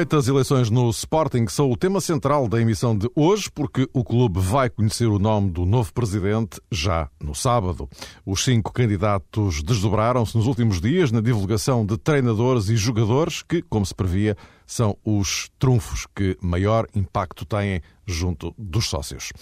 Noite. As eleições no Sporting são o tema central da emissão de hoje, porque o clube vai conhecer o nome do novo presidente já no sábado. Os cinco candidatos desdobraram-se nos últimos dias na divulgação de treinadores e jogadores que, como se previa, são os trunfos que maior impacto têm junto dos sócios.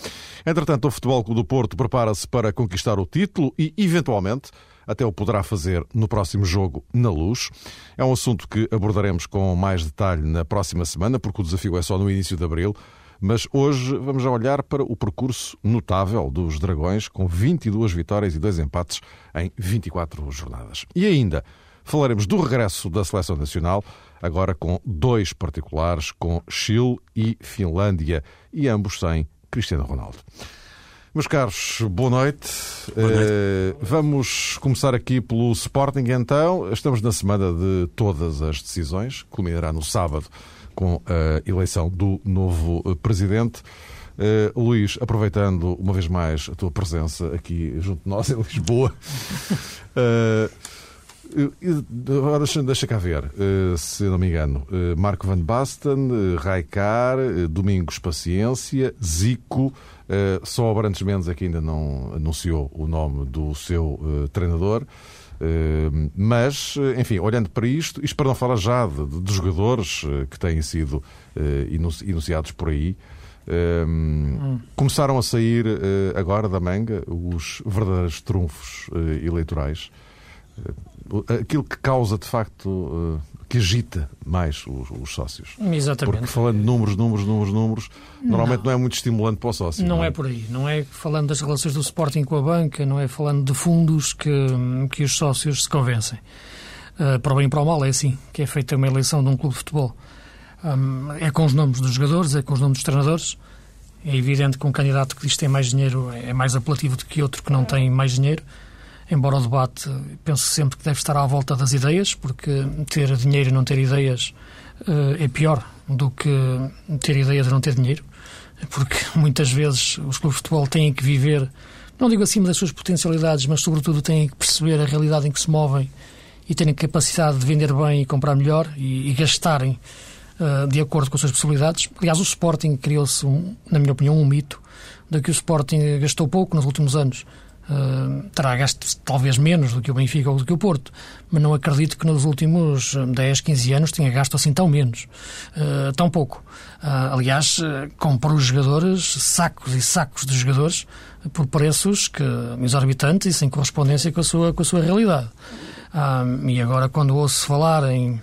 Entretanto, o Futebol Clube do Porto prepara-se para conquistar o título e, eventualmente, até o poderá fazer no próximo jogo na Luz. É um assunto que abordaremos com mais detalhe na próxima semana, porque o desafio é só no início de abril. Mas hoje vamos olhar para o percurso notável dos Dragões, com 22 vitórias e 2 empates em 24 jornadas. E ainda falaremos do regresso da seleção nacional, agora com dois particulares, com Chile e Finlândia, e ambos sem Cristiano Ronaldo. Meus caros, boa noite. Boa noite. Uh, vamos começar aqui pelo Sporting, então. Estamos na semana de todas as decisões, culminará no sábado com a eleição do novo eh, presidente. Uh, Luís, aproveitando uma vez mais a tua presença aqui junto de nós em Lisboa, uh, Agora deixa, deixa cá ver, uh, se não me engano. Uh, Marco Van Basten, Raikar, Domingos Paciência, Zico. só o Abrantes Mendes aqui ainda não anunciou o nome do seu treinador. mas, enfim, olhando para isto, isto para não falar já de, de jogadores que têm sido enunciados por aí, hum. começaram a sair agora da manga os verdadeiros trunfos eleitorais aquilo que causa, de facto, eh, que agita mais os, os, sócios. Exatamente. Porque falando de números, números, números, números, normalmente não. não é muito estimulante para o sócio. Não, não é? é? por aí. Não é falando das relações do Sporting com a banca, não é falando de fundos que, que os sócios se convencem. Uh, para o bem e para o mal é assim que é feita uma eleição de um clube de futebol. Um, é com os nomes dos jogadores, é com os nomes dos treinadores. É evidente que um candidato que diz que tem mais dinheiro é mais apelativo do que outro que não tem mais dinheiro embora o debate penso sempre que deve estar à volta das ideias, porque ter dinheiro e não ter ideias uh, é pior do que ter ideias e não ter dinheiro, porque muitas vezes os clubes de futebol têm que viver, não digo acima das suas potencialidades, mas sobretudo têm que perceber a realidade em que se movem e terem capacidade de vender bem e comprar melhor e, e gastarem uh, de acordo com as suas possibilidades. Aliás, o Sporting criou-se, um, na minha opinião, um mito de que o Sporting gastou pouco nos últimos anos Terá gasto talvez menos do que o Benfica ou do que o Porto, mas não acredito que nos últimos 10, 15 anos tenha gasto assim tão menos, uh, tão pouco. Uh, aliás, comprou os jogadores, sacos e sacos de jogadores, por preços que, exorbitantes e sem correspondência com a sua, com a sua realidade. e agora, quando ouço falar em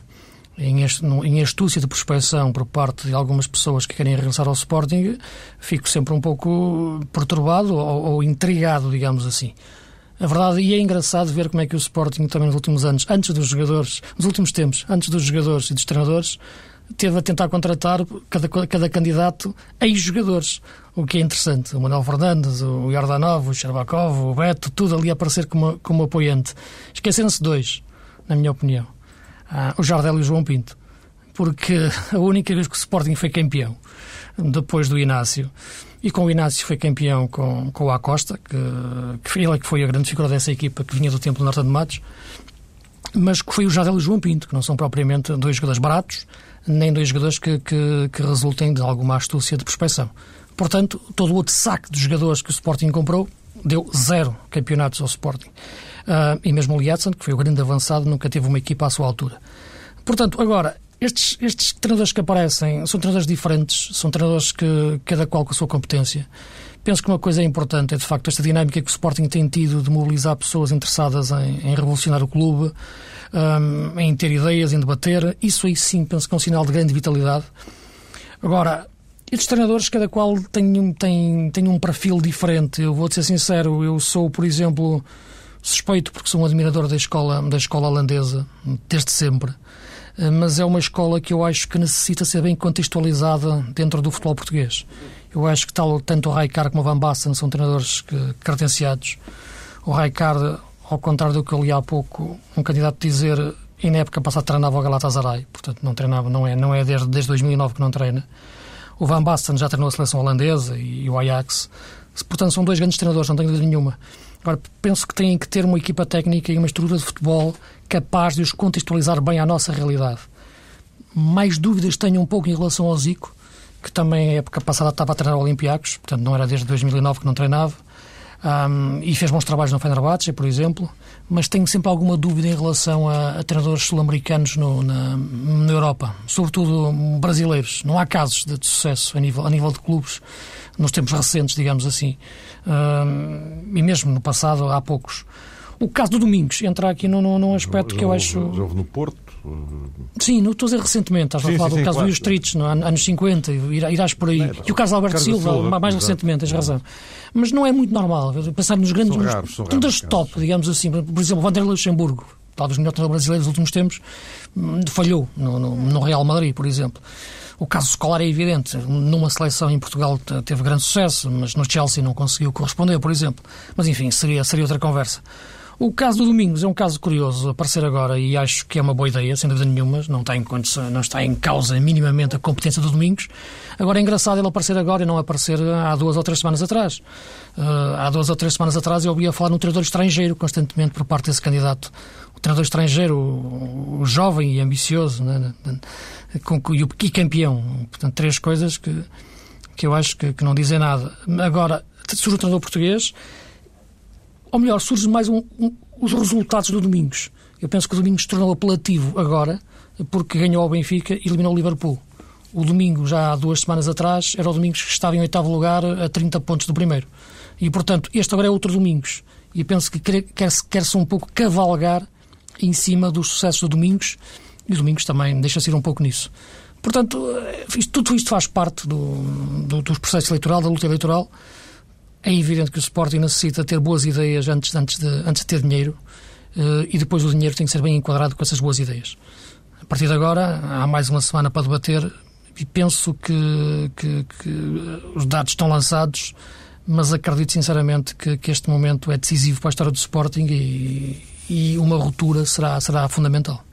em astúcia de prospecção por parte de algumas pessoas que querem regressar ao Sporting, fico sempre um pouco perturbado ou, ou intrigado, digamos assim. A verdade, e é engraçado ver como é que o Sporting também nos últimos anos, antes dos jogadores, nos últimos tempos, antes dos jogadores e dos treinadores, teve a tentar contratar cada, cada candidato ex-jogadores, o que é interessante. O Manuel Fernandes, o Yardanov, o Sherbakov, o Beto, tudo ali a aparecer como, como apoiante. Esqueceram-se dois, na minha opinião o Jardel e o João Pinto. Porque a única vez que o Sporting foi campeão, depois do Inácio, e com o Inácio foi campeão com, com o Acosta, que, que ele é que foi a grande figura dessa equipa que vinha do tempo do Norte de Matos, mas que foi o Jardel e o João Pinto, que não são propriamente dois jogadores baratos, nem dois jogadores que, que, que resultem de alguma astúcia de prospecção. Portanto, todo o outro saque de jogadores que o Sporting comprou deu zero campeonatos ao Sporting. Uh, e mesmo o Liatson, que foi o grande avançado, nunca teve uma equipa à sua altura. Portanto, agora, estes, estes treinadores que aparecem são treinadores diferentes, são treinadores que cada qual com a sua competência. Penso que uma coisa é importante é, de facto, esta dinâmica que o Sporting tem tido de mobilizar pessoas interessadas em, em revolucionar o clube, um, em ter ideias, em debater. Isso aí sim penso que é um sinal de grande vitalidade. Agora, estes treinadores, cada qual tem, tem, tem um perfil diferente. Eu vou-te ser sincero, eu sou, por exemplo, suspeito porque sou um admirador da escola, da escola holandesa, desde sempre. Eh, mas é uma escola que eu acho que necessita ser bem contextualizada dentro do futebol português. Eu acho que tal, tanto o Raikar como o Van Basten são treinadores que, credenciados. O Raikar, ao contrário do que eu li há pouco, um candidato dizer, e na época passada treinava o Galatasaray, portanto não treinava, não é, não é desde, desde 2009 que não treina. O Van Basten já treinou a seleção holandesa e, e o Ajax. Portanto, são dois grandes treinadores, não tenho dúvida nenhuma. Agora, penso que têm que ter uma equipa técnica e uma estrutura de futebol capaz de os contextualizar bem à nossa realidade. mais dúvidas tenho um pouco em relação ao Zico, que também, a época passada, estava a treinar Olympiacos, portanto, não era desde 2009 que não treinava. Um, e fez bons trabalhos no Fenerbahçe, por exemplo, mas tenho sempre alguma dúvida em relação a, a treinadores sul-americanos na, na, Europa, sobretudo brasileiros. Não há casos de, de, sucesso a nível, a nível de clubes nos tempos recentes, digamos assim. Um, e mesmo no passado há poucos. O caso do Domingos entra aqui num, num aspecto já, que eu acho. Já houve no Porto? Sim, não estou a dizer recentemente, estás a falar do caso claro. do Streets, no, anos 50, irás por aí. É, e o caso de Alberto Silva, Silva, mais recentemente, tens razão. Mas não é muito normal pensar nos grandes. Todas top, digamos assim. Por exemplo, o Vanderlei Luxemburgo, talvez o melhor treinador brasileiro dos últimos tempos, hum, falhou no, no, no Real Madrid, por exemplo. O caso escolar é evidente. Numa seleção em Portugal teve grande sucesso, mas no Chelsea não conseguiu corresponder, por exemplo. Mas enfim, seria, seria outra conversa. O caso do Domingos é um caso curioso aparecer agora e acho que é uma boa ideia, sem dúvida nenhuma. Não está em, condição, não está em causa minimamente a competência do Domingos. Agora é engraçado ele aparecer agora e não aparecer há duas ou três semanas atrás. Uh, há duas ou três semanas atrás eu ouvia falar num treinador estrangeiro constantemente por parte desse candidato. Treinador estrangeiro, o, o jovem e ambicioso né, com, e o e campeão. Portanto, três coisas que, que eu acho que, que não dizem nada. Agora, surge o treinador português ou melhor, surge mais um, um, os resultados do Domingos. Eu penso que o Domingos se tornou apelativo agora porque ganhou ao Benfica e eliminou o Liverpool. O domingo, já há duas semanas atrás, era o Domingos que estava em oitavo lugar a 30 pontos do primeiro. E, portanto, este agora é outro Domingos. E penso que quer-se quer um pouco cavalgar em cima dos sucessos do Domingos e o Domingos também deixa-se ir um pouco nisso. Portanto, eh, isto, tudo isto faz parte do, do, dos processos eleitoral, da luta eleitoral. É evidente que o Sporting necessita ter boas ideias antes, antes, de, antes de ter dinheiro uh, e depois o dinheiro tem que ser bem enquadrado com essas boas ideias. A partir de agora, há mais uma semana para debater e penso que, que, que os dados estão lançados, mas acredito sinceramente que, que, este momento é decisivo para a história do Sporting e, e uma ruptura será, será fundamental.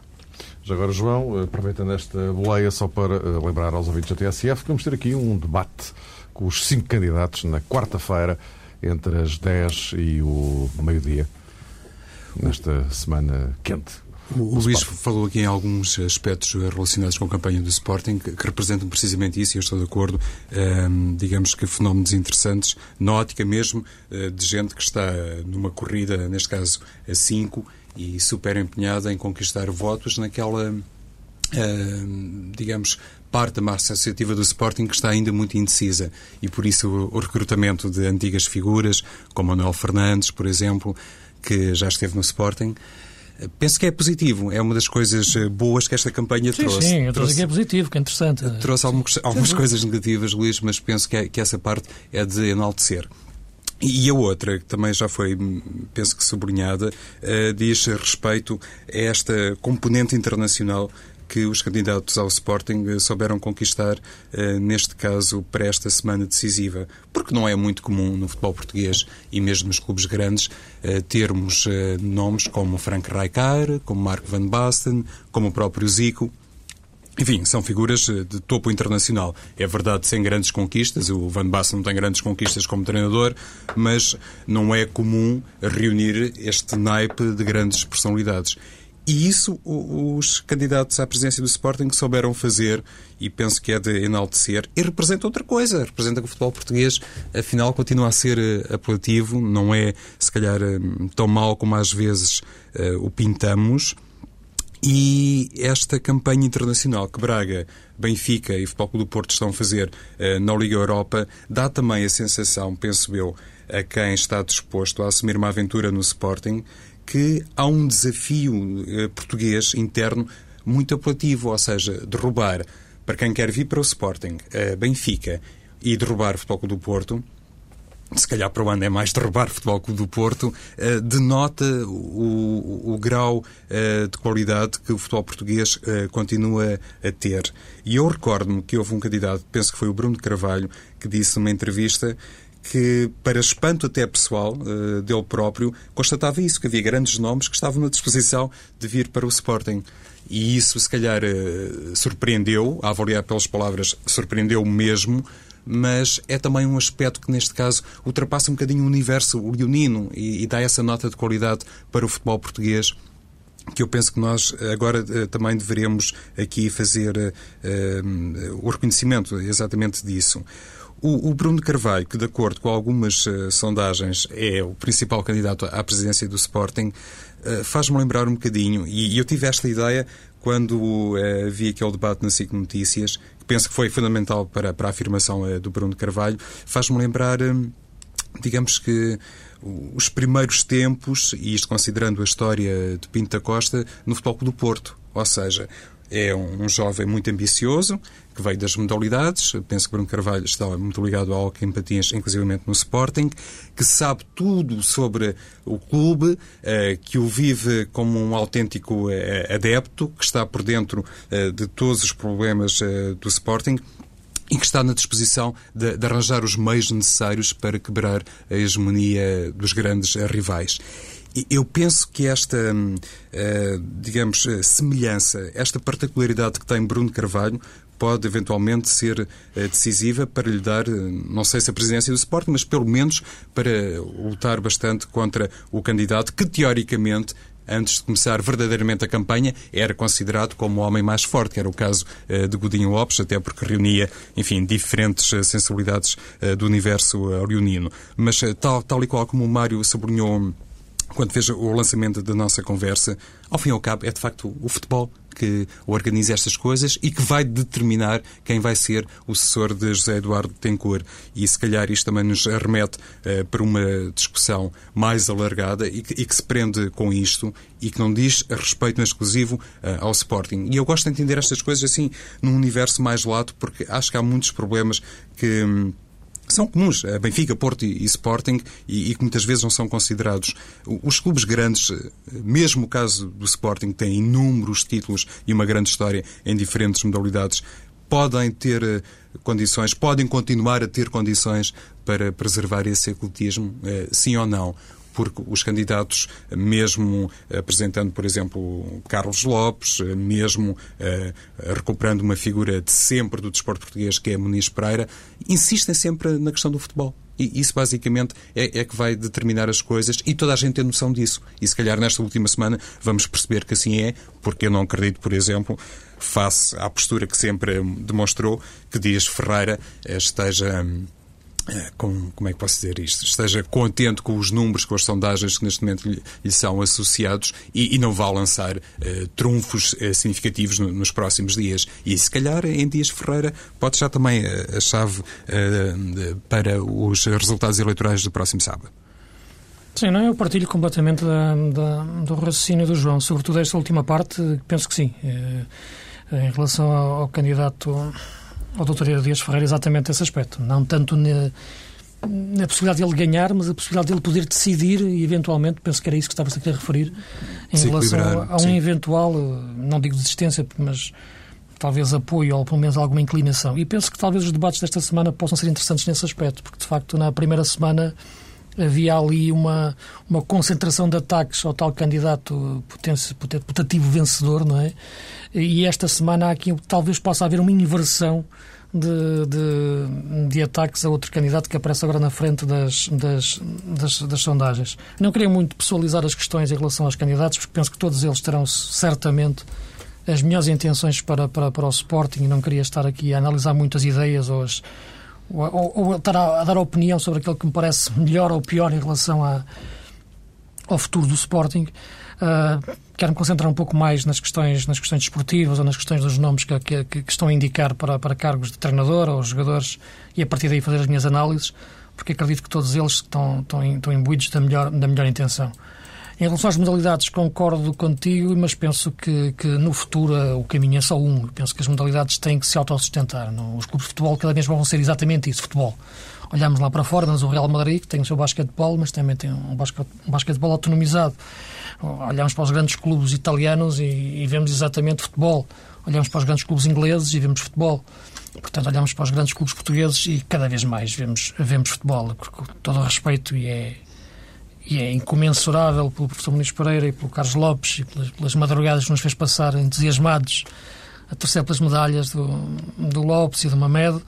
Já agora, João, eh, aproveitando esta boleia só para eh, lembrar aos ouvintes da TSF que vamos ter aqui um debate com os cinco candidatos na quarta-feira, entre as 10 e o meio-dia, nesta semana quente. O, Luís falou aqui em alguns aspectos relacionados com a campanha do Sporting que, que representam precisamente isso, e eu estou de acordo. Um, ehm, digamos que fenómenos interessantes, na ótica mesmo uh, de gente que está numa corrida, neste caso a 5, e super empenhada em conquistar votos naquela, uh, digamos, parte da massa associativa do Sporting que está ainda muito indecisa e por isso o, o recrutamento de antigas figuras, como Manuel Fernandes, por exemplo, que já esteve no Sporting, Penso que é positivo, é uma das coisas eh, boas que esta campanha sim, trouxe. Sim, eu trouxe que é positivo, que é interessante. Trouxe algumas, algumas coisas negativas, Luís, mas penso que, é, que essa parte é de enaltecer. E a outra, que também já foi, hum, penso que sublinhada, uh, diz respeito a esta componente internacional que os candidatos ao Sporting eh, souberam conquistar, uh, neste caso, para esta semana decisiva. Porque não é muito comum no futebol português e mesmo nos clubes grandes uh, termos nomes como Frank Rijkaard, como Marco Van Basten, como o próprio Zico. Enfim, são figuras de topo internacional. É verdade, sem grandes conquistas. O Van Basten não tem grandes conquistas como treinador, mas não é comum reunir este naipe de grandes personalidades. E isso os candidatos à presidência do Sporting souberam fazer e penso que é de enaltecer. E representa outra coisa. Representa que o futebol português, afinal, continua a ser eh, apelativo. Não é, se calhar, eh, tão mal como às vezes uh, o pintamos. E esta campanha internacional que Braga, Benfica e Futebol Clube do Porto estão a fazer uh, na Liga Europa dá também a sensação, penso eu, a quem está disposto a assumir uma aventura no Sporting que há um desafio eh, português interno muito apelativo, ou seja, derrubar, para quem quer vir para o Sporting, eh, Benfica, e derrubar o Futebol Clube do Porto, se calhar para o ano é mais derrubar o Futebol Clube do Porto, eh, denota o, o, grau de qualidade que o futebol português continua a ter. E eu recordo-me que houve um candidato, penso que foi o Bruno Carvalho, que disse numa entrevista que, para espanto até pessoal uh, dele próprio, constatava isso, que havia grandes nomes que estavam na disposição de vir para o Sporting. E isso, se calhar, uh, surpreendeu, a avaliar pelas palavras, surpreendeu mesmo, mas é também um aspecto que, neste caso, ultrapassa um bocadinho o universo leonino e, e dá essa nota de qualidade para o futebol português que eu penso que nós agora também deveremos aqui fazer uh, o reconhecimento exatamente disso. O, Bruno Carvalho, que de acordo com algumas uh, sondagens é o principal candidato à presidência do Sporting, uh, faz-me lembrar um bocadinho, e, e, eu tive esta ideia quando uh, vi aquele debate na SIC Notícias, que penso que foi fundamental para, para a afirmação do Bruno Carvalho, faz-me lembrar, digamos que os primeiros tempos, e isto considerando a história de Pinto da Costa, no Futebol do Porto. Ou seja, é um, jovem muito ambicioso, que veio das modalidades. Penso que Bruno Carvalho está muito ligado ao hockey em patins, inclusive no Sporting, que sabe tudo sobre o clube, eh, que o vive como um autêntico eh, adepto, que está por dentro eh, de todos os problemas do Sporting e que está na disposição de, de, arranjar os meios necessários para quebrar a hegemonia dos grandes rivais. Eu penso que esta, eh, digamos, eh, semelhança, esta particularidade que tem Bruno Carvalho pode eventualmente ser eh, decisiva para lhe dar, não sei se a presidência do Sporting, mas pelo menos para lutar bastante contra o candidato que, teoricamente, antes de começar verdadeiramente a campanha, era considerado como o homem mais forte, que era o caso de Godinho Lopes, até porque reunia, enfim, diferentes sensibilidades do universo leonino. Mas, tal, tal e qual como o Mário sublinhou quando vejo o lançamento da nossa conversa, ao fim e ao cabo, é de facto o futebol que organiza estas coisas e que vai determinar quem vai ser o sucessor de José Eduardo Tencourt. E se calhar isto também nos remete uh, para uma discussão mais alargada e que, e que, se prende com isto e que não diz respeito exclusivo uh, ao Sporting. E eu gosto de entender estas coisas assim num universo mais lato, porque acho que há muitos problemas que. Hum, são comuns a Benfica, Porto e, Sporting e, e, que muitas vezes não são considerados. Os clubes grandes, mesmo o caso do Sporting, têm inúmeros títulos e uma grande história em diferentes modalidades, podem ter eh, condições, podem continuar a ter condições para preservar esse ecletismo, eh, sim ou não porque os candidatos, mesmo apresentando, por exemplo, Carlos Lopes, mesmo uh, recuperando uma figura de sempre do desporto português, que é Muniz Pereira, insistem sempre na questão do futebol. E isso, basicamente, é, é, que vai determinar as coisas e toda a gente tem noção disso. E, se calhar, nesta última semana vamos perceber que assim é, porque eu não acredito, por exemplo, face à postura que sempre demonstrou, que Dias Ferreira esteja. Hum, é, com, como é que posso dizer isto? Esteja contente com os números, com as sondagens que neste momento lhe, lhe são associados e, e, não vá lançar uh, trunfos uh, significativos no, nos próximos dias. E se calhar em Dias Ferreira pode já também uh, a chave para os resultados eleitorais do próximo sábado. Sim, não, eu partilho completamente da, da, do raciocínio do João, sobretudo esta última parte, penso que sim. em relação ao, ao candidato ao Dr. Dias Ferreira exatamente esse aspecto. Não tanto na, na possibilidade de ele ganhar, mas a possibilidade de ele poder decidir e, eventualmente, penso que era isso que estavas aqui a referir, em Se relação a, um sim. eventual, não digo desistência, mas talvez apoio ou pelo menos alguma inclinação. E penso que talvez os debates desta semana possam ser interessantes nesse aspecto, porque de facto na primeira semana havia ali uma, uma concentração de ataques ao tal candidato putativo vencedor, não é? E esta semana aqui talvez possa haver uma inversão de, de, de, ataques a outro candidato que aparece agora na frente das, das, das, das, sondagens. Não queria muito pessoalizar as questões em relação aos candidatos, porque penso que todos eles terão certamente as melhores intenções para, para, para o Sporting e não queria estar aqui a analisar muitas ideias ou, as, ou, ou estar a, a, dar opinião sobre aquilo que me parece melhor ou pior em relação a, ao futuro do Sporting. Uh, quero-me concentrar um pouco mais nas questões, nas questões desportivas ou nas questões dos nomes que, que, que estão a indicar para, para cargos de treinador ou jogadores e a partir daí fazer as minhas análises, porque acredito que todos eles estão, estão, estão imbuídos da melhor, da melhor intenção. Em relação às modalidades, concordo contigo, mas penso que, que no futuro o caminho é só um. Penso que as modalidades têm que se autossustentar. Os clubes de futebol cada vez vão ser exatamente isso, futebol. Olhamos lá para fora, mas o Real Madrid, que tem o seu basquetebol, mas também tem um, basquete, um basquetebol autonomizado olhamos para os grandes clubes italianos e, e, vemos exatamente futebol. Olhamos para os grandes clubes ingleses e vemos futebol. Portanto, olhamos para os grandes clubes portugueses e cada vez mais vemos, vemos futebol. Com todo o respeito e é, e é incomensurável pelo professor Muniz Pereira e pelo Carlos Lopes e pelas, pelas madrugadas que nos fez passar entusiasmados a torcer pelas medalhas do, do Lopes e do Mamed,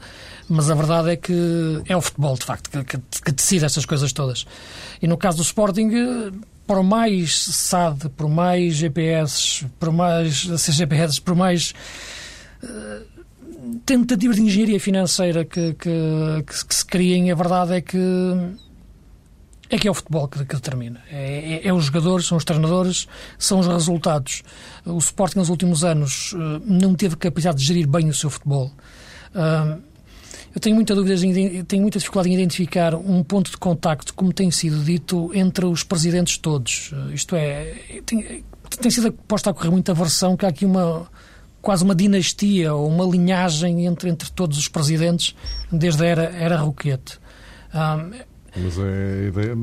mas a verdade é que é o futebol, de facto, que, que, que decide estas coisas todas. E no caso do Sporting, por mais SAD, por mais GPS, por mais CGPS, por mais uh, tentativas de engenharia financeira que, que, que, que se criem, a verdade é que é que é o futebol que, que determina. É, é, é, os jogadores, são os treinadores, são os resultados. O Sporting nos últimos anos uh, não teve capacidade de gerir bem o seu futebol. Eu tenho muita dúvida, tenho muita dificuldade em identificar um ponto de contacto, como tem sido dito, entre os presidentes todos. Uh, isto é, tem, tem sido posta a correr muita versão que há aqui uma quase uma dinastia ou uma linhagem entre, entre todos os presidentes desde a era, era Roquete. Mas a ideia,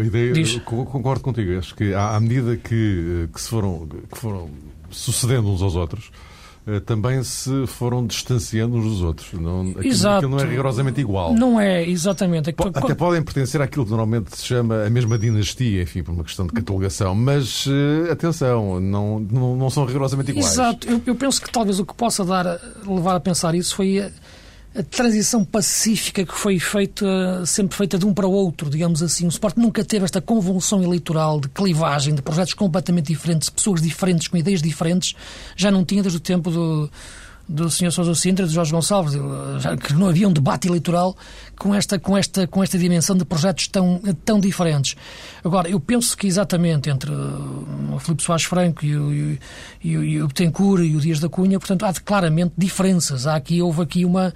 a ideia concordo contigo, acho que à medida que, que se foram, que foram sucedendo uns aos outros, eh, também se foram distanciando uns dos outros. Não, aquilo, Exato. aquilo não é rigorosamente igual. Não é, exatamente. Até podem pertencer àquilo que normalmente se chama a mesma dinastia, enfim, por uma questão de catalogação, mas uh, atenção, não, não, não, são rigorosamente iguais. Exato. Eu, eu, penso que talvez o que possa dar, levar a pensar isso foi a transição pacífica que foi feita, sempre feita de um para o outro, digamos assim. O Sport nunca teve esta convulsão eleitoral de clivagem, de projetos completamente diferentes, pessoas diferentes, com ideias diferentes. Já não tinha desde o tempo do, do Sr. Sousa Sintra, de Jorge Gonçalves, que não havia um debate eleitoral com esta, com esta, com esta dimensão de projetos tão, tão diferentes. Agora, eu penso que exatamente entre o Filipe Soares Franco e o, e, e, e o Betancourt e o Dias da Cunha, portanto, há claramente diferenças. Há aqui, houve aqui uma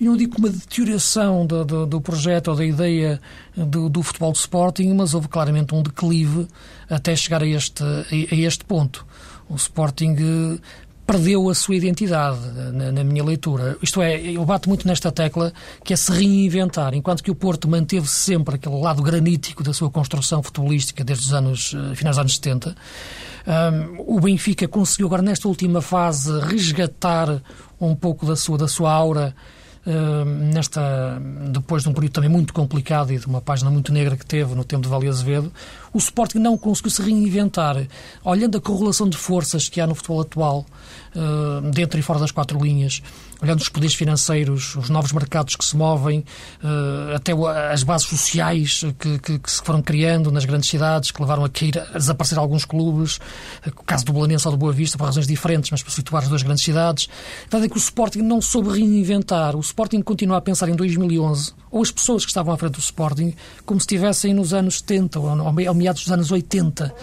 e não digo uma deterioração do, do, do, projeto ou da ideia do, do, futebol de Sporting, mas houve claramente um declive até chegar a este, a, a este ponto. O Sporting eh, perdeu a sua identidade, na, na, minha leitura. Isto é, eu bato muito nesta tecla que é se reinventar, enquanto que o Porto manteve sempre aquele lado granítico da sua construção futebolística desde os anos, eh, finais dos anos 70. Um, o Benfica conseguiu agora nesta última fase resgatar um pouco da sua, da sua aura nesta, depois de um período também muito complicado e de uma página muito negra que teve no tempo de Vale Azevedo, o Sporting não conseguiu se reinventar. Olhando a correlação de forças que há no futebol atual, dentro e fora das quatro linhas, olhando os poderes financeiros, os novos mercados que se movem, uh, até as bases sociais que, que, que, se foram criando nas grandes cidades, que levaram a cair, a desaparecer alguns clubes, o caso do Belenense ou do Boa Vista, por razões diferentes, mas para situar as duas grandes cidades. Verdade é que o Sporting não soube reinventar. O Sporting continua a pensar em 2011, ou as pessoas que estavam à frente do Sporting, como se estivessem nos anos 70 ou ao meados dos anos 80.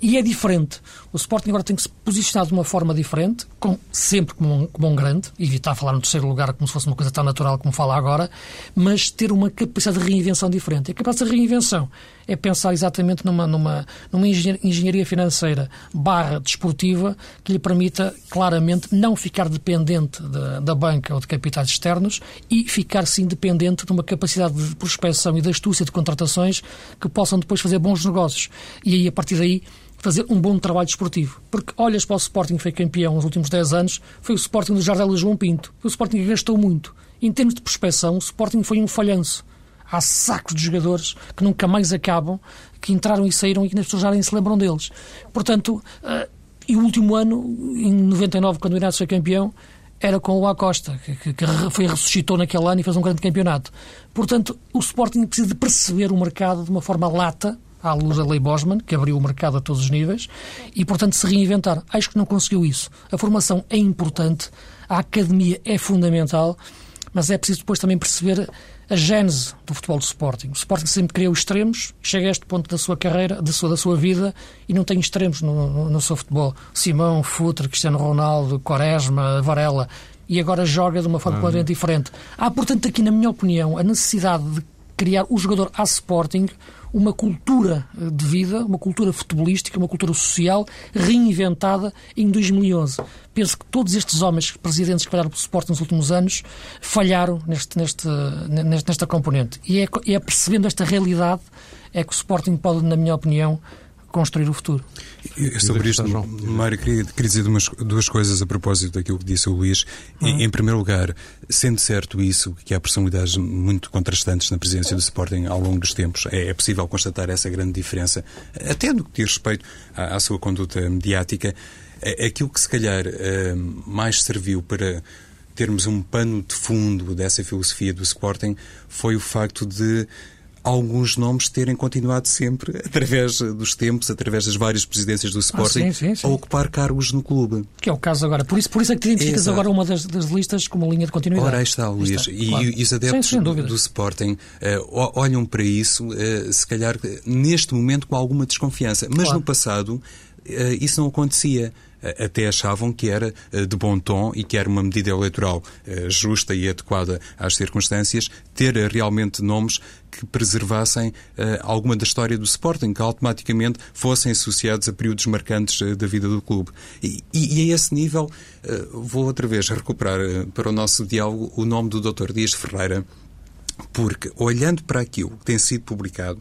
E é diferente. O Sporting agora tem que se posicionar de uma forma diferente, com, sempre como um, como um grande, evitar falar no terceiro lugar como se fosse uma coisa tão natural como fala agora, mas ter uma capacidade de reinvenção diferente. E a capacidade de reinvenção é pensar exatamente numa, numa, numa engenharia financeira barra desportiva que lhe permita claramente não ficar dependente da, da banca ou de capitais externos e ficar sim dependente de uma capacidade de prospecção e de astúcia de contratações que possam depois fazer bons negócios. E aí, a partir daí, fazer um bom trabalho desportivo. Porque olhas para o Sporting que foi campeão nos últimos 10 anos, foi o Sporting do Jardel João Pinto. Foi o Sporting que gastou muito. Em termos de prospecção, o Sporting foi um falhanço. Há sacos de jogadores que nunca mais acabam, que entraram e saíram e que as pessoas já nem se lembram deles. Portanto, uh, e o último ano, em 99, quando o Inácio foi campeão, era com o Acosta, que, que, foi ressuscitou naquele ano e fez um grande campeonato. Portanto, o Sporting precisa de perceber o mercado de uma forma lata, à luz da lei Bosman, que abriu o mercado a todos os níveis, e, portanto, se reinventar. Acho que não conseguiu isso. A formação é importante, a academia é fundamental, mas é preciso depois também perceber a gênese do futebol do Sporting. O Sporting sempre criou extremos, chega a este ponto da sua carreira, da sua, da sua vida, e não tem extremos no, no, no seu futebol. Simão, Futre, Cristiano Ronaldo, Quaresma, Varela, e agora joga de uma forma uhum. completamente diferente. Há, portanto, aqui, na minha opinião, a necessidade de criar o jogador a Sporting uma cultura eh, de vida, uma cultura futebolística, uma cultura social reinventada em 2011. Penso que todos estes homens, presidentes que falharam pelo Sport nos últimos anos, falharam neste, neste, nesta componente. E é, é percebendo esta realidade é que o Sporting pode, na minha opinião, construir o futuro. Sobre isto, Mário, queria, queria dizer duas, duas coisas a propósito daquilo que disse o Luís. Uhum. Em, em, primeiro lugar, sendo certo isso, que há personalidades muito contrastantes na presidência do Sporting ao longo dos tempos, é, é possível constatar essa grande diferença, até no que diz respeito à, à sua conduta mediática. É, aquilo que se calhar eh, mais serviu para termos um pano de fundo dessa filosofia do Sporting foi o facto de alguns nomes terem continuado sempre, através dos tempos, através das várias presidências do Sporting, ah, sim, sim, sim. a ocupar cargos no clube. Que é o caso agora. Por isso, por isso é que te identificas Exato. agora uma das, das, listas como linha de continuidade. Ora, aí está, Luís. Está, e, claro. e, os adeptos do Sporting uh, olham para isso, uh, se calhar, neste momento, com alguma desconfiança. Mas claro. no passado, uh, isso não acontecia até achavam que era eh, de bom tom e que era uma medida eleitoral eh, justa e adequada às circunstâncias ter realmente nomes que preservassem eh, alguma da história do Sporting, que automaticamente fossem associados a períodos marcantes da vida do clube. E, e, e, a esse nível, vou outra vez recuperar para o nosso diálogo o nome do Dr. Dias Ferreira, porque olhando para aquilo que tem sido publicado,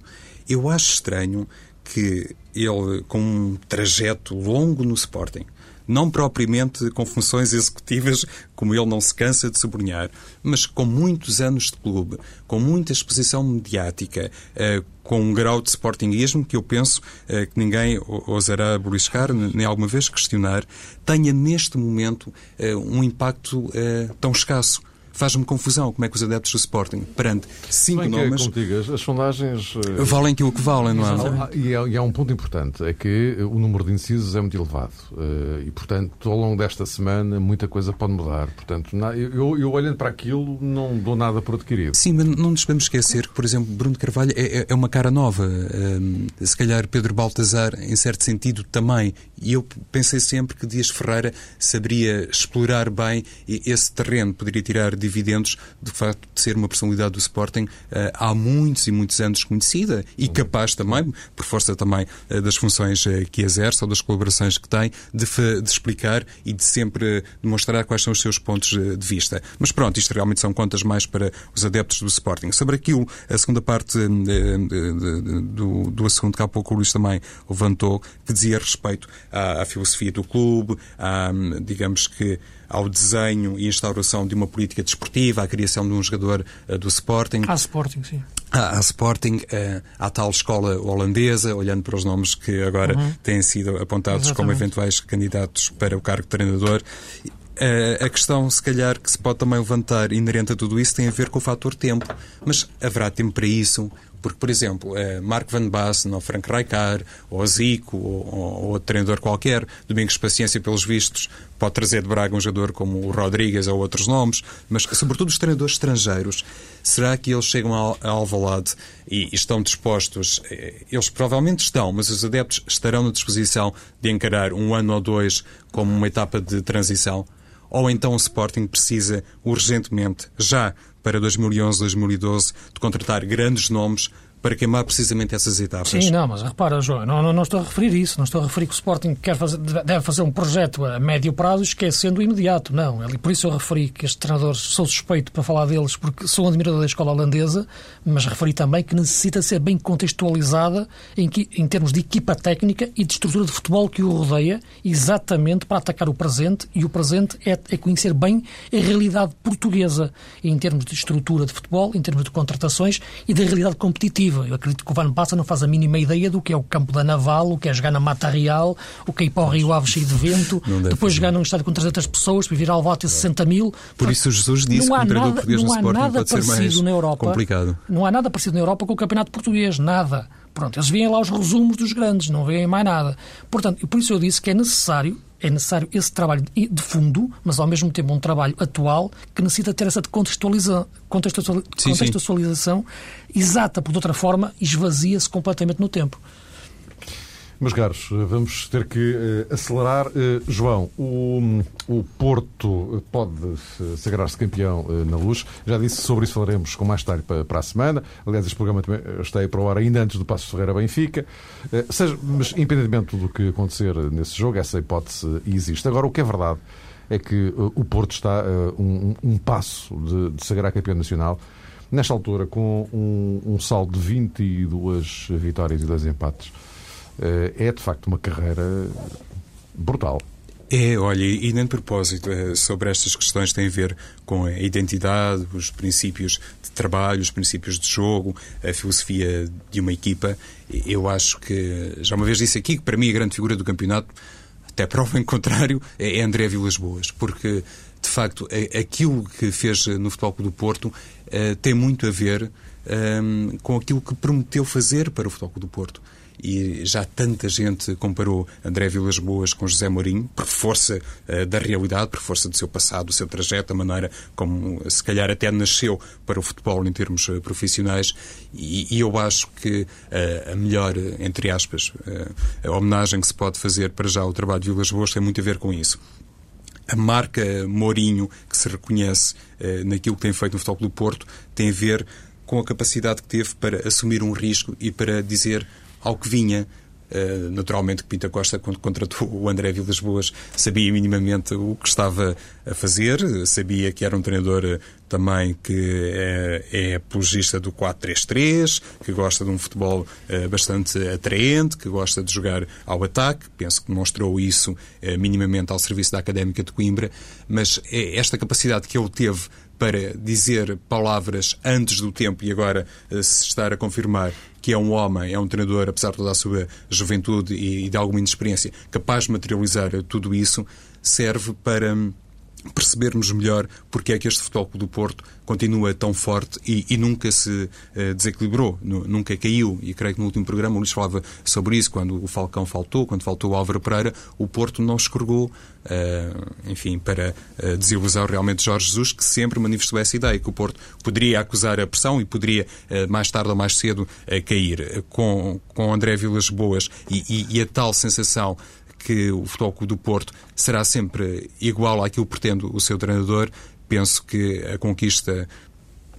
eu acho estranho que ele, com um trajeto longo no Sporting, não propriamente com funções executivas, como ele não se cansa de sublinhar, mas com muitos anos de clube, com muita exposição mediática, eh, com um grau de sportinguismo que eu penso eh, que ninguém ousará beliscar, nem alguma vez questionar, tenha neste momento eh, um impacto tão escasso faz-me confusão como é que os adeptos do Sporting, perante cinco nomes. Que, as, as sondagens. Uh... Valem que o que valem, não é? E, há, e há um ponto importante: é que o número de incisos é muito elevado. Uh, e, portanto, ao longo desta semana, muita coisa pode mudar. Portanto, eu, eu, olhando para aquilo, não dou nada por adquirido. Sim, mas não nos podemos esquecer que, por exemplo, Bruno Carvalho é, é, é uma cara nova. Uh, se calhar Pedro Baltazar, em certo sentido, também. E eu pensei sempre que Dias Ferreira saberia explorar bem esse terreno, poderia tirar dividendos de facto de ser uma personalidade do Sporting uh, há muitos e muitos anos conhecida e capaz também, por força também uh, das funções uh, que exerce ou das colaborações que tem, de, de, explicar e de sempre demonstrar quais são os seus pontos de vista. Mas pronto, isto realmente são contas mais para os adeptos do Sporting. Sobre aquilo, a segunda parte do, do assunto que há pouco o Luís também levantou, que dizia respeito à, à filosofia do clube, à, digamos que ao desenho e instauração de uma política desportiva, à criação de um jogador uh, do Sporting. À Sporting, sim. À, à Sporting, uh, à tal escola holandesa, olhando para os nomes que agora uhum. têm sido apontados Exatamente. como eventuais candidatos para o cargo de treinador. Uh, a questão, se calhar, que se pode também levantar inerente a tudo isso tem a ver com o fator tempo. Mas haverá tempo para isso? Porque, por exemplo, eh, Mark Van Basten, ou Frank Rijkaard, ou Zico, ou, ou outro treinador qualquer, Domingos Paciência, pelos vistos, pode trazer de Braga um jogador como o Rodrigues ou outros nomes, mas, sobretudo, os treinadores estrangeiros, será que eles chegam a Alvalade e, e estão dispostos? Eh, eles provavelmente estão, mas os adeptos estarão na disposição de encarar um ano ou dois como uma etapa de transição? Ou então o Sporting precisa urgentemente, já para 2011, 2012, de contratar grandes nomes para queimar precisamente essas etapas. Sim, não, mas repara, João, não, não, não, estou a referir isso, não estou a referir que o Sporting quer fazer, deve fazer um projeto a médio prazo esquecendo o imediato, não. E por isso eu referi que estes treinadores, sou suspeito para falar deles porque sou um admirador da escola holandesa, mas referi também que necessita ser bem contextualizada em, em termos de equipa técnica e de estrutura de futebol que o rodeia, exatamente para atacar o presente, e o presente é, é conhecer bem a realidade portuguesa, em termos de estrutura de futebol, em termos de contratações e da realidade competitiva eu acredito que o Van Passa não faz a mínima ideia do que é o campo da Naval, o que é jogar na Mata Real, o que é ir para o Rio Ave cheio de vento, depois jogar num estádio com 300 pessoas, para vir ao voto 60 mil. Por isso Jesus disse não há que o nada, português não há no nada parecido na Europa, complicado. Não há nada parecido na Europa com o campeonato português, nada. Pronto, eles veem lá os resumos dos grandes, não veem mais nada. Portanto, por isso eu disse que é necessário é necessário esse trabalho de fundo, mas ao mesmo tempo um trabalho atual que necessita ter essa contextualiza, contextualização sim. exata, porque de outra forma esvazia-se completamente no tempo. Meus caros, vamos ter que uh, acelerar. Uh, João, o, o Porto pode sagrar-se campeão uh, na luz. Já disse, sobre isso falaremos com mais detalhe para, para, a semana. Aliás, este programa também está aí para o ar ainda antes do Passo Ferreira Benfica. seja, mas, independentemente do que acontecer nesse jogo, essa hipótese existe. Agora, o que é verdade é que o Porto está um, um, passo de, de sagrar campeão nacional nesta altura, com um, um saldo de 22 vitórias e 2 empates. Eh, é de facto uma carreira brutal. É, olha, e nem de propósito, eh, sobre estas questões tem a ver com a identidade, os princípios de trabalho, os princípios de jogo, a filosofia de uma equipa. Eu acho que, já uma vez disse aqui, que para mim a grande figura do campeonato, até prova em contrário, é André Vilas Boas, porque, de facto, aquilo que fez no Futebol Clube do Porto eh, tem muito a ver um, com aquilo que prometeu fazer para o Futebol do Porto e já tanta gente comparou André Vilas Boas com José Mourinho, por força uh, da realidade, por força do seu passado, do seu trajeto, a maneira como se calhar até nasceu para o futebol em termos uh, profissionais. E, e, eu acho que uh, a melhor, entre aspas, a homenagem que se pode fazer para já ao trabalho de Vilas Boas tem muito a ver com isso a marca Mourinho, que se reconhece naquilo que tem feito no Futebol do Porto, tem a ver com a capacidade que teve para assumir um risco e para dizer ao que vinha. Uh, naturalmente que Pinta Costa, quando contratou o André Vilas Boas, sabia minimamente o que estava a fazer, sabia que era um treinador eh, também que é, é apologista do 4-3-3, que gosta de um futebol bastante atraente, que gosta de jogar ao ataque. Penso que demonstrou isso minimamente ao serviço da Académica de Coimbra, mas é esta capacidade que ele teve para dizer palavras antes do tempo e agora se estar a confirmar que é um homem, é um treinador, apesar de toda a sua juventude e de alguma inexperiência, capaz de materializar tudo isso, serve para hum, percebermos melhor porque é que este Futebol do Porto continua tão forte e, e nunca se uh, desequilibrou, nunca caiu. E creio que no último programa o Luís falava sobre isso, quando o Falcão faltou, quando faltou o Álvaro Pereira, o Porto não escorregou, uh, enfim, para uh, desilusão realmente Jorge Jesus, que sempre manifestou essa ideia, que o Porto poderia acusar a pressão e poderia, mais tarde ou mais cedo, cair. Com, com André Vilas Boas e, e, e a tal sensação que o Futebol Clube do Porto será sempre igual àquilo que pretende o seu treinador. Penso que a conquista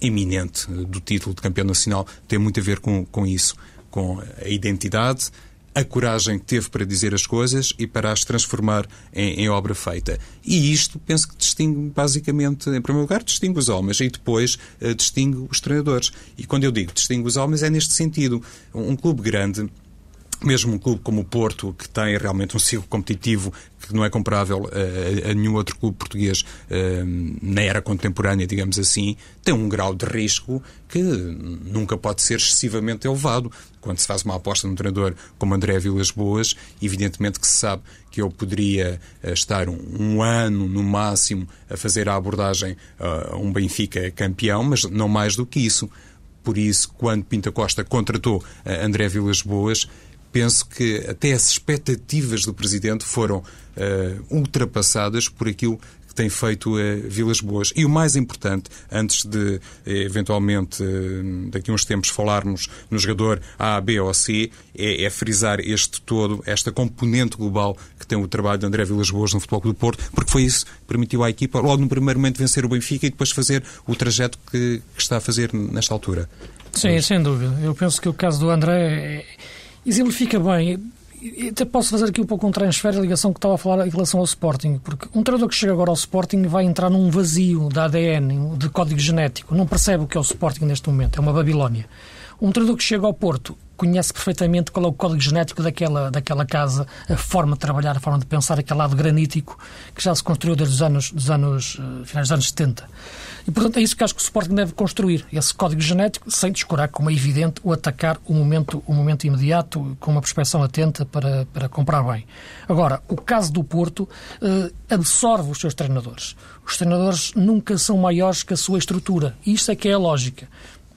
iminente do título de campeão nacional tem muito a ver com, com isso, com a identidade, a coragem que teve para dizer as coisas e para as transformar em, em, obra feita. E isto penso que distingue basicamente, em primeiro lugar, distingue os homens e depois uh, distingue os treinadores. E quando eu digo distingue os homens é neste sentido. Um, um clube grande mesmo um clube como o Porto, que tem realmente um ciclo competitivo que não é comparável a, a nenhum outro clube português uh, na era contemporânea, digamos assim, tem um grau de risco que nunca pode ser excessivamente elevado. Quando se faz uma aposta num treinador como André Vilas Boas, evidentemente que se sabe que ele poderia uh, estar um, um, ano, no máximo, a fazer a abordagem a um Benfica campeão, mas não mais do que isso. Por isso, quando Pinta Costa contratou André Vilas Boas, penso que até as expectativas do Presidente foram uh, ultrapassadas por aquilo que tem feito uh, Vilas Boas. E o mais importante, antes de eventualmente uh, daqui a uns tempos falarmos no jogador A, B ou C, é, é, frisar este todo, esta componente global que tem o trabalho de André Vilas Boas no Futebol do Porto, porque foi isso que permitiu à equipa, logo no primeiro momento, vencer o Benfica e depois fazer o trajeto que, que está a fazer nesta altura. Sim, Mas... sem dúvida. Eu penso que o caso do André. É exemplifica bem. Até posso fazer aqui um pouco um transfer, a ligação que estava a falar em relação ao Sporting, porque um treinador que chega agora ao Sporting vai entrar num vazio de ADN, de código genético, não percebe o que é o Sporting neste momento, é uma Babilónia. Um treinador que chega ao Porto conhece perfeitamente qual é o código genético daquela, daquela casa, a forma de trabalhar, a forma de pensar, aquele lado granítico que já se construiu desde os anos, dos anos, uh, finais dos anos 70. E, portanto, é isso que acho que o Sporting deve construir, esse código genético, sem descurar, como é evidente, o atacar o momento, o momento imediato, com uma prospeção atenta para, para comprar bem. Agora, o caso do Porto uh, absorve os seus treinadores. Os treinadores nunca são maiores que a sua estrutura. E isto é que é a lógica.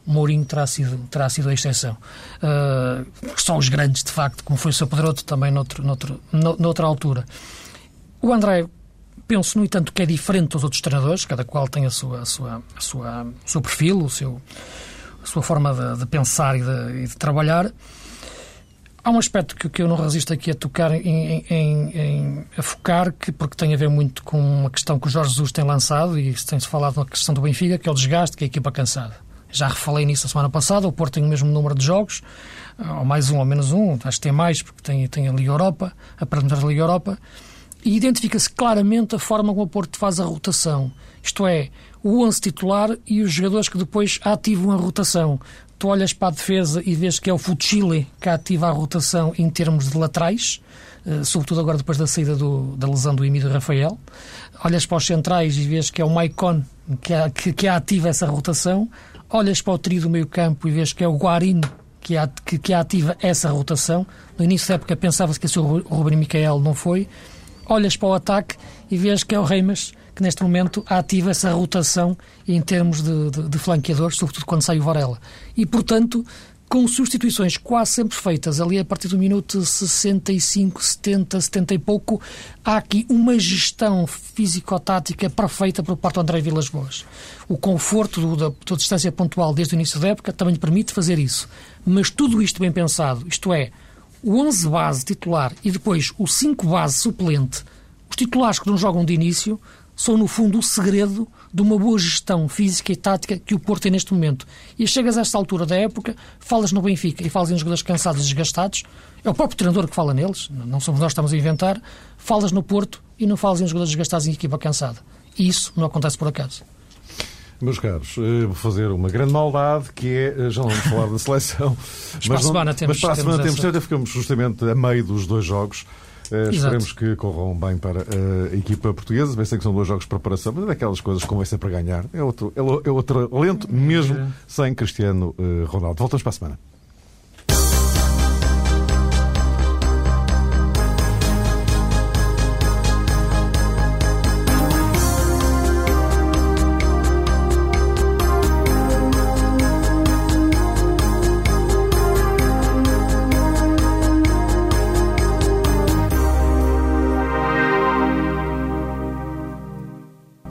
Mourinho terá sido, terá sido a exceção. Uh, são os grandes, de facto, como foi o seu Pedroto também noutro, noutro, noutra altura. O André, penso, no entanto, que é diferente dos outros treinadores, cada qual tem a sua, a sua, a sua, o seu perfil, o seu, a sua forma de, de pensar e de, e de, trabalhar. Há um aspecto que, que eu não resisto aqui a tocar, em, em, em, a focar, que, porque tem a ver muito com uma questão que o Jorge Jesus tem lançado, e tem-se falado na questão do Benfica, que é o desgaste, que é a equipa cansada. Já refalei nisso a semana passada. O Porto tem o mesmo número de jogos, ou mais um ou menos um, acho que tem mais, porque tem, tem a Liga Europa, a a Liga Europa, e identifica-se claramente a forma como o Porto faz a rotação. Isto é, o 11 titular e os jogadores que depois ativam a rotação. Tu olhas para a defesa e vês que é o Fuchile que ativa a rotação em termos de laterais, eh, sobretudo agora depois da saída do, da lesão do Emílio Rafael. Olhas para os centrais e vês que é o Maicon que, que, que ativa essa rotação olhas para o trio do meio campo e vês que é o Guarino que, que, ativa essa rotação. No início da época pensava-se que esse o Ruben Micael não foi. Olhas para o ataque e vês que é o Reimas que neste momento ativa essa rotação em termos de, de, de flanqueadores, sobretudo quando sai o Varela. E, portanto, com substituições quase sempre feitas, ali a partir do minuto 65, 70, 70 e pouco, há aqui uma gestão físico-tática perfeita por parte do André Vilas Boas. O conforto do, da, da distância pontual desde o início da época também lhe permite fazer isso. Mas tudo isto bem pensado, isto é, o 11 base titular e depois o 5 base suplente, os titulares que não jogam de início, são, no fundo, o segredo de uma boa gestão física e tática que o Porto tem neste momento. E chegas a esta altura da época, falas no Benfica e falas em jogadores cansados e desgastados, é o próprio treinador que fala neles, não somos nós que estamos a inventar, falas no Porto e não falas em jogadores desgastados em equipa cansada. E isso não acontece por acaso. Meus caros, eh, vou fazer uma grande maldade que é, eh, já não vamos falar da seleção, mas, para a semana temos, mas para a semana temos, temos, ficamos justamente a meio dos dois jogos. Uh, esperemos que corram bem para uh, a equipa portuguesa. Bem sei que são dois jogos de preparação, mas é daquelas coisas vai ser para ganhar. É outro, é, é outro lento, mesmo sem Cristiano uh, Ronaldo. Voltamos para a semana.